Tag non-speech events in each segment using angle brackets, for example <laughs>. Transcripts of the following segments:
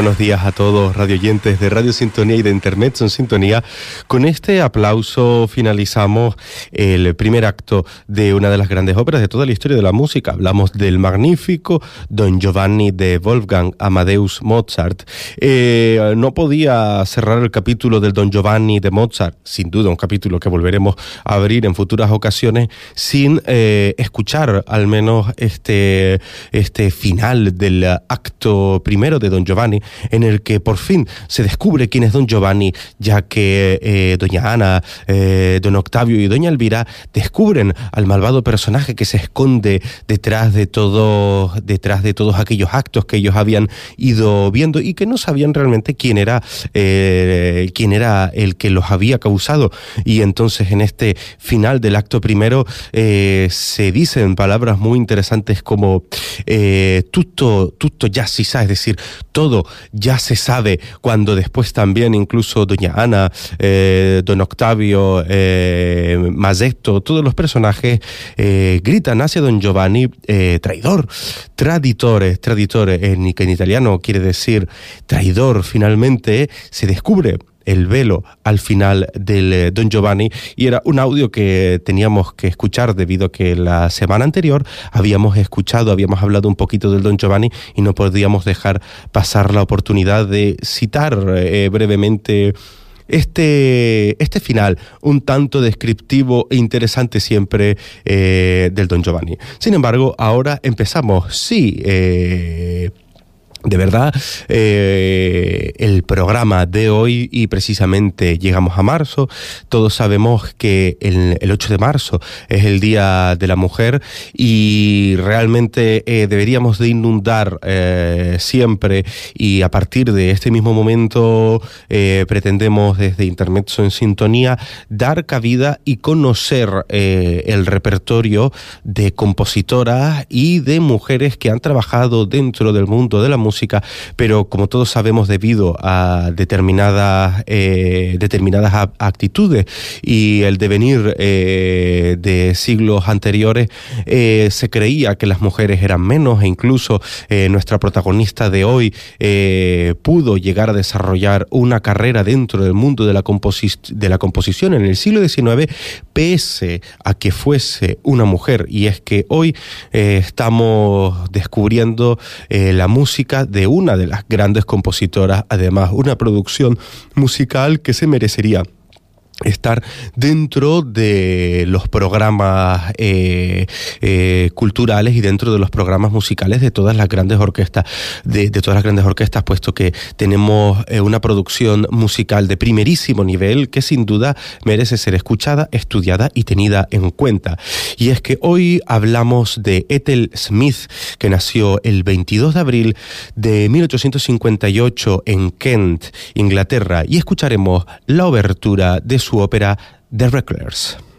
Buenos días a todos radioyentes de Radio Sintonía y de Internet en Sintonía. Con este aplauso finalizamos el primer acto de una de las grandes óperas de toda la historia de la música. Hablamos del magnífico Don Giovanni de Wolfgang Amadeus Mozart. Eh, no podía cerrar el capítulo del Don Giovanni de Mozart, sin duda un capítulo que volveremos a abrir en futuras ocasiones, sin eh, escuchar al menos este, este final del acto primero de Don Giovanni, en el que por fin se descubre quién es Don Giovanni, ya que eh, Doña Ana, eh, Don Octavio y Doña Elvira descubren al malvado personaje que se esconde detrás de todo, detrás de todos aquellos actos que ellos habían ido viendo y que no sabían realmente quién era, eh, quién era el que los había causado. Y entonces en este final del acto primero se dicen palabras muy interesantes como tutto, tutto ya si es decir, todo ya se sabe cuando después también incluso Doña Ana, eh, Don Octavio, eh, todos los personajes eh, gritan hacia Don Giovanni eh, traidor, traditore, traditore, en italiano quiere decir traidor, finalmente se descubre el velo al final del eh, Don Giovanni y era un audio que teníamos que escuchar debido a que la semana anterior habíamos escuchado, habíamos hablado un poquito del Don Giovanni y no podíamos dejar pasar la oportunidad de citar eh, brevemente este, este final, un tanto descriptivo e interesante siempre eh, del Don Giovanni. Sin embargo, ahora empezamos, sí, de verdad, eh, el programa de hoy y precisamente llegamos a marzo, todos sabemos que el, el 8 de marzo es el Día de la Mujer y realmente eh, deberíamos de inundar eh, siempre y a partir de este mismo momento pretendemos desde Internet en Sintonía dar cabida y conocer el repertorio de compositoras y de mujeres que han trabajado dentro del mundo de la música pero como todos sabemos debido a determinadas, eh, determinadas actitudes y el devenir eh, de siglos anteriores, eh, se creía que las mujeres eran menos e incluso nuestra protagonista de hoy pudo llegar a desarrollar una carrera dentro del mundo de la, de la composición en el siglo XIX, pese a que fuese una mujer. Y es que hoy estamos descubriendo la música de una de las grandes compositoras, además una producción musical que se merecería estar dentro de los programas eh, eh, culturales y dentro de los programas musicales de todas las grandes orquestas de, todas las grandes orquestas puesto que tenemos eh, una producción musical de primerísimo nivel que sin duda merece ser escuchada estudiada y tenida en cuenta. Y es que hoy hablamos de Ethel Smith que nació el 22 de abril de 1858 en Kent Inglaterra y escucharemos la obertura de su su ópera The Recklers.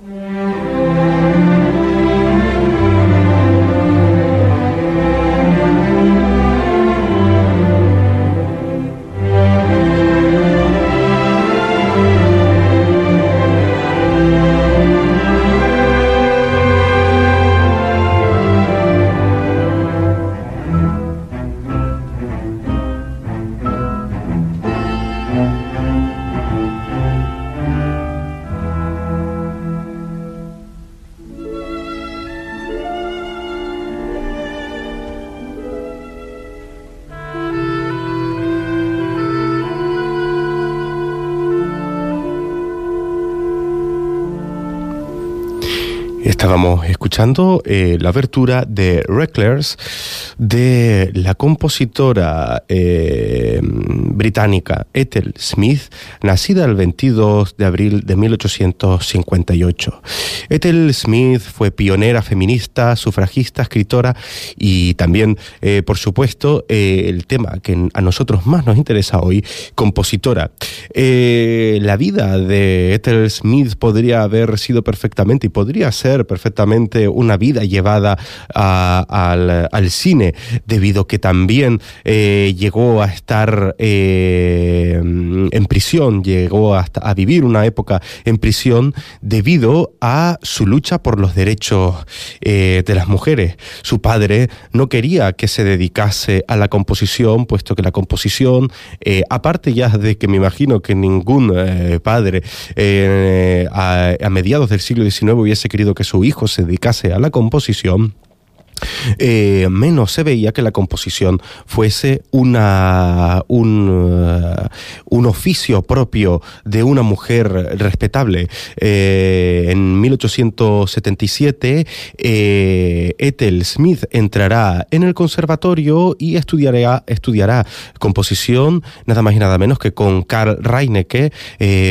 Mm-hmm. Escuchando eh, la abertura de Reckless de la compositora eh, británica Ethel Smith, nacida el 22 de abril de 1858. Ethel Smith fue pionera feminista, sufragista, escritora y también, eh, por supuesto, el tema que a nosotros más nos interesa hoy, compositora. la vida de Ethel Smith podría haber sido perfectamente y podría ser perfectamente una vida llevada al, cine, debido que también eh, llegó a estar eh, en prisión, llegó hasta a vivir una época en prisión debido a su lucha por los derechos eh, de las mujeres. Su padre no quería que se dedicase a la composición, puesto que la composición, aparte ya de que me imagino que ningún padre a mediados del siglo XIX hubiese querido que su hijo se dedicase a la composición, eh, menos se veía que la composición fuese una, un, uh, un oficio propio de una mujer respetable. Eh, en 1877, eh, Ethel Smith entrará en el conservatorio y estudiará, estudiará composición nada más y nada menos que con Karl Reinecke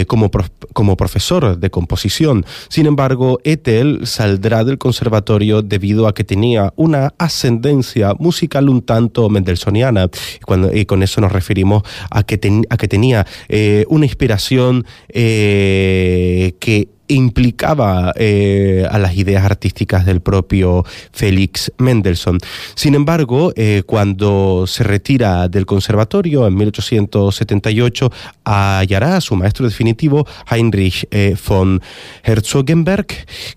como, como profesor de composición. Sin embargo, Ethel saldrá del conservatorio debido a que tenía una ascendencia musical un tanto mendelssohniana. Y, cuando, y con eso nos referimos a que, a que tenía eh, una inspiración eh, que implicaba eh, a las ideas artísticas del propio Félix Mendelssohn. Sin embargo, eh, cuando se retira del conservatorio en 1878, hallará a su maestro definitivo, Heinrich eh, von Herzogenberg,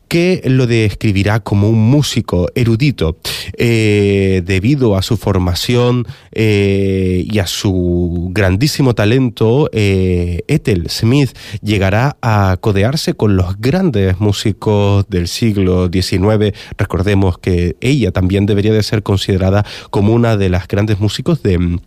que lo describirá como un músico erudito. debido a su formación y a su grandísimo talento, Ethel Smith llegará a codearse con los grandes músicos del siglo XIX. Recordemos que ella también debería de ser considerada como una de las grandes músicos de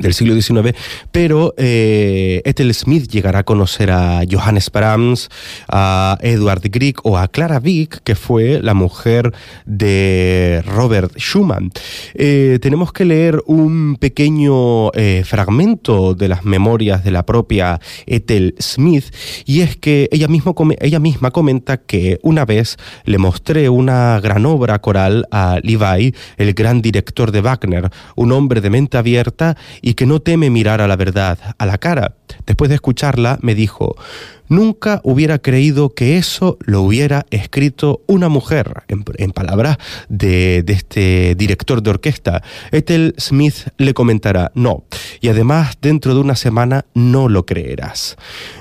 del siglo XIX, pero eh, Ethel Smith llegará a conocer a Johannes Brahms, a Edward Grieg o a Clara Wieck, que fue la mujer de Robert Schumann. Eh, tenemos que leer un pequeño eh, fragmento de las memorias de la propia Ethel Smith, y es que ella, mismo, ella misma comenta que una vez le mostré una gran obra coral a Levi, el gran director de Wagner, un hombre de mente abierta que no teme mirar a la verdad a la cara. Después de escucharla, me dijo, Nunca hubiera creído que eso lo hubiera escrito una mujer, en, palabras de, este director de orquesta. Ethel Smith le comentará, no, y además dentro de una semana no lo creerás.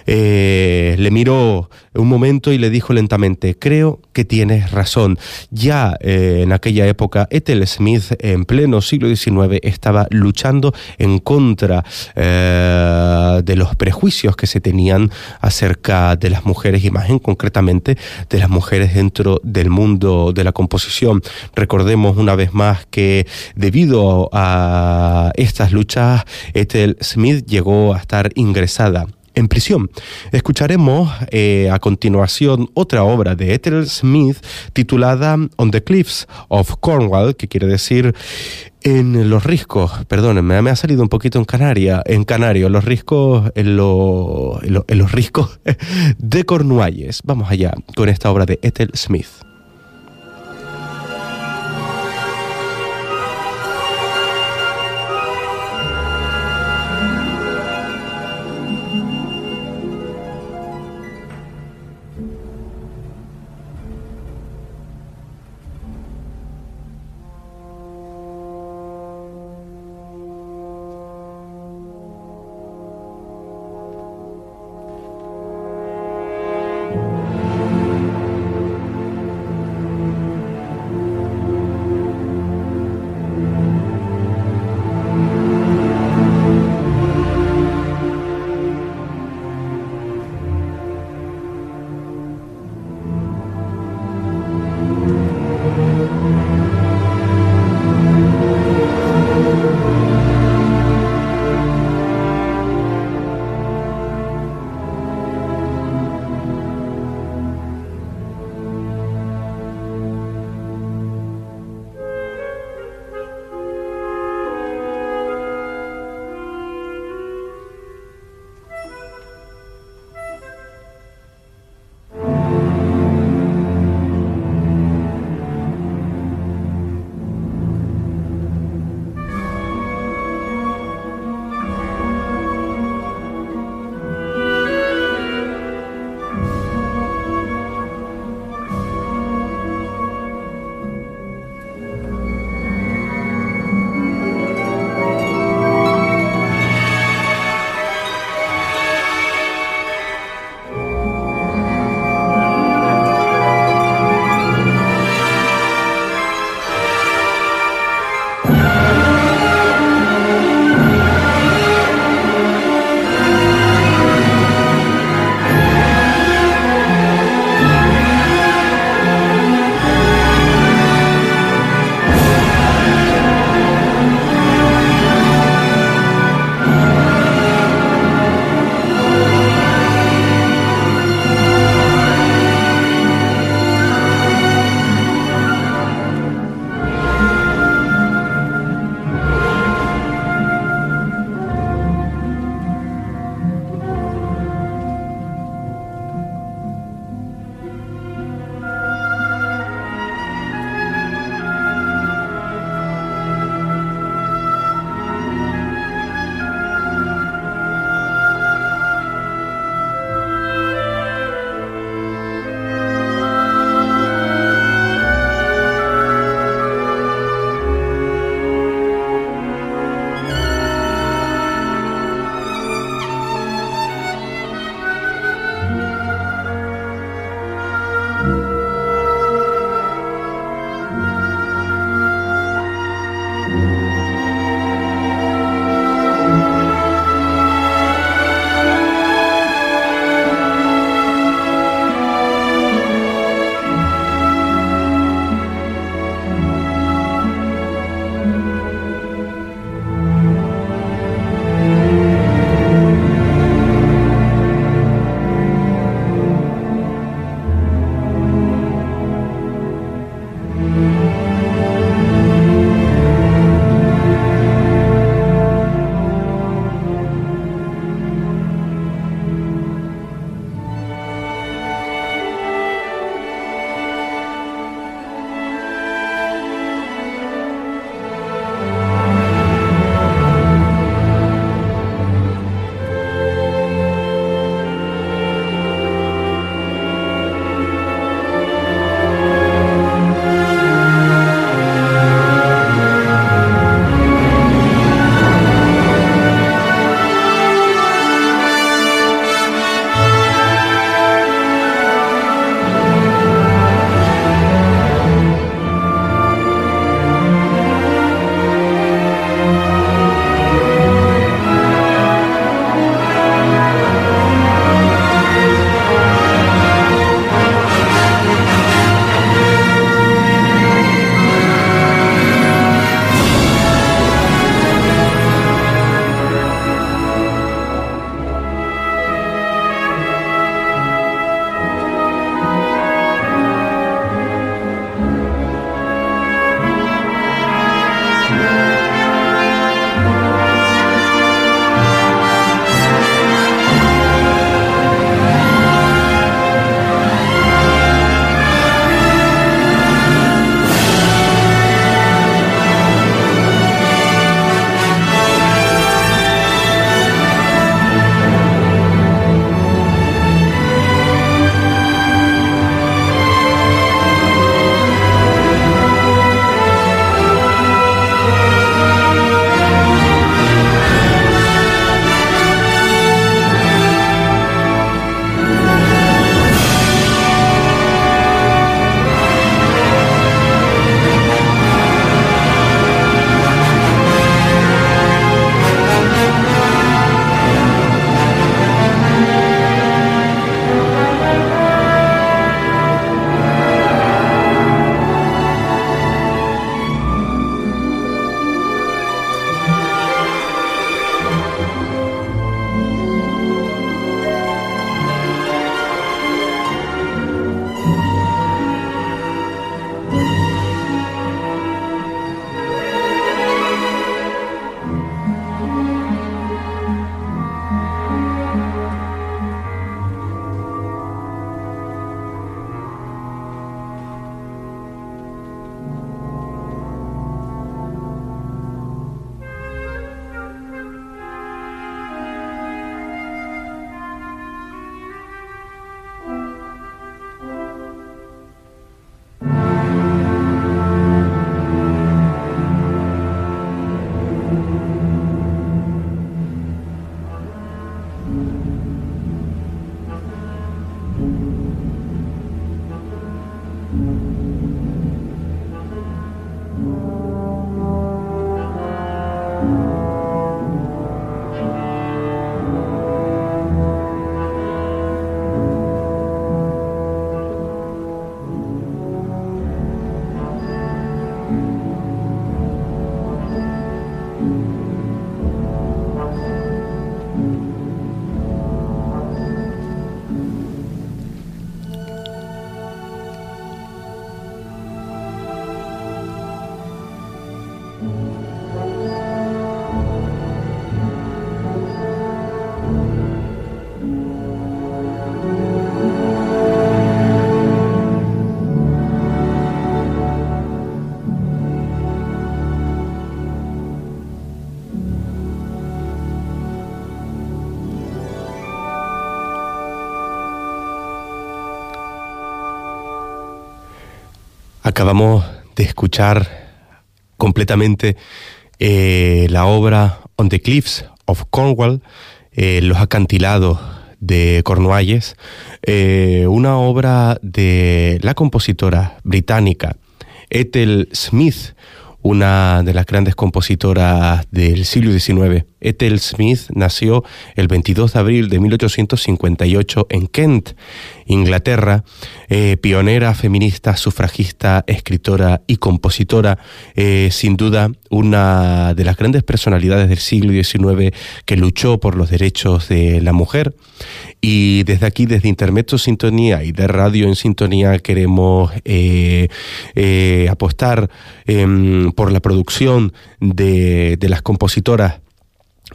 Eh, le miró un momento y le dijo lentamente, creo que tienes razón. Ya eh, en aquella época, Ethel Smith, en pleno siglo XIX, estaba luchando en contra eh, de los prejuicios que se tenían acerca de las mujeres y más en concretamente de las mujeres dentro del mundo de la composición. Recordemos una vez más que debido a estas luchas, Ethel Smith llegó a estar ingresada en prisión. Escucharemos eh, a continuación otra obra de Ethel Smith titulada On the Cliffs of Cornwall, que quiere decir en los riscos, perdónenme, me ha salido un poquito en Canaria, en Canario, los riscos, en, en los riscos <laughs> de Cornualles. Vamos allá con esta obra de Ethel Smith. Acabamos de escuchar completamente eh, la obra On the Cliffs of Cornwall, eh, Los acantilados de Cornualles, eh, una obra de la compositora británica Ethel Smith, una de las grandes compositoras del siglo XIX. Ethel Smith nació el 22 de abril de 1858 en Kent, Inglaterra, eh, pionera feminista, sufragista, escritora y compositora, eh, sin duda una de las grandes personalidades del siglo XIX que luchó por los derechos de la mujer. Y desde aquí, desde Intermedio Sintonía y de Radio en Sintonía, queremos eh, apostar em, por la producción de, de las compositoras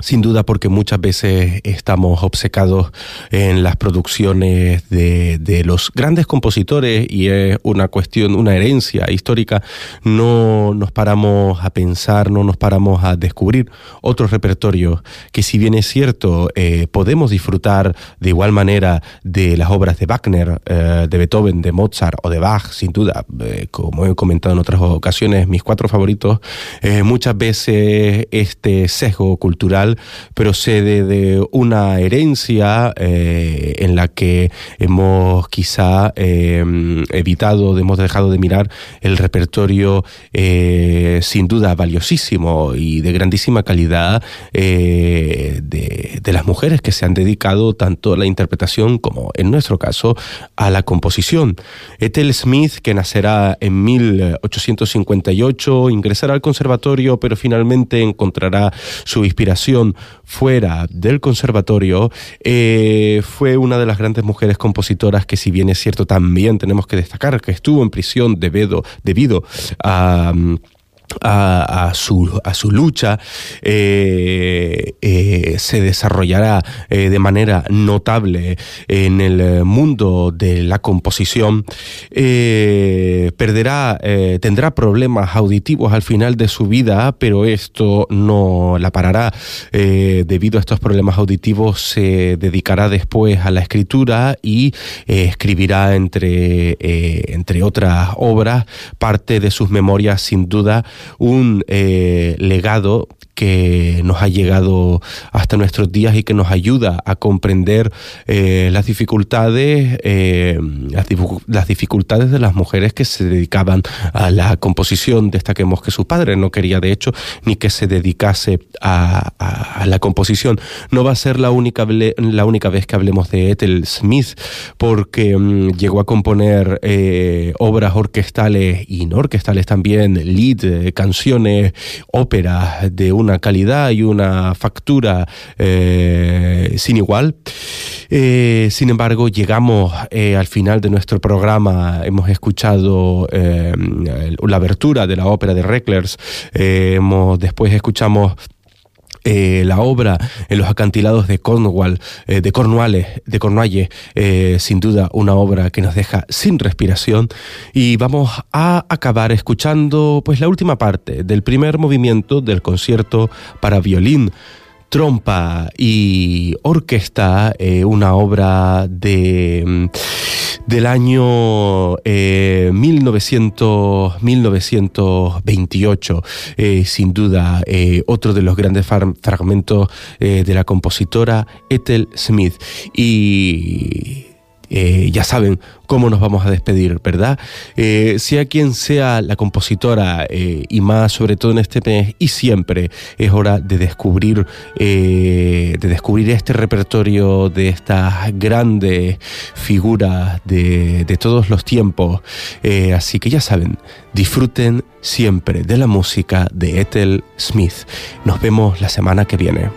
sin duda porque muchas veces estamos obcecados en las producciones de, de, los grandes compositores y es una cuestión, una herencia histórica. No nos paramos a pensar, no nos paramos a descubrir otros repertorios que si bien es cierto, eh, podemos disfrutar de igual manera de las obras de Wagner, eh, de Beethoven, de Mozart o de Bach, sin duda, eh, como he comentado en otras ocasiones, mis cuatro favoritos, muchas veces este sesgo cultural procede de una herencia eh, en la que hemos quizá eh, evitado, hemos dejado de mirar el repertorio eh, sin duda valiosísimo y de grandísima calidad de, de, las mujeres que se han dedicado tanto a la interpretación como en nuestro caso a la composición. Ethel Smith, que nacerá en 1858, ingresará al conservatorio, pero finalmente encontrará su inspiración fuera del conservatorio, eh, fue una de las grandes mujeres compositoras que si bien es cierto también tenemos que destacar que estuvo en prisión debido, debido a a, su, a su lucha eh, eh, se desarrollará eh, de manera notable en el mundo de la composición. Perderá tendrá problemas auditivos al final de su vida pero esto no la parará. Debido a estos problemas auditivos se dedicará después a la escritura y escribirá entre entre otras obras. Parte de sus memorias sin duda un eh, legado que nos ha llegado hasta nuestros días y que nos ayuda a comprender eh, las dificultades eh, las, dificultades de las mujeres que se dedicaban a la composición destaquemos que su padre no quería de hecho ni que se dedicase a, la composición. No va a ser la única la única vez que hablemos de Ethel Smith porque um, llegó a componer eh, obras orquestales y no orquestales también lead, canciones óperas de un una calidad y una factura eh, sin igual. Eh, sin embargo, llegamos eh, al final de nuestro programa, hemos escuchado la abertura de la ópera de Recklers, hemos, después escuchamos eh, la obra en los acantilados de Cornwall, eh, de Cornwalles, de Cornualles, eh, sin duda una obra que nos deja sin respiración. Y vamos a acabar escuchando pues la última parte del primer movimiento del concierto para violín trompa y orquesta, eh, una obra de del año eh, 1900, 1928, eh, sin duda eh, otro de los grandes fragmentos eh, de la compositora Ethel Smith. Y eh, ya saben cómo nos vamos a despedir, ¿verdad? Eh, sea quien sea la compositora eh, y más sobre todo en este mes y siempre es hora de descubrir de descubrir este repertorio de estas grandes figuras de, de todos los tiempos. Así que ya saben, disfruten siempre de la música de Ethel Smith. Nos vemos la semana que viene.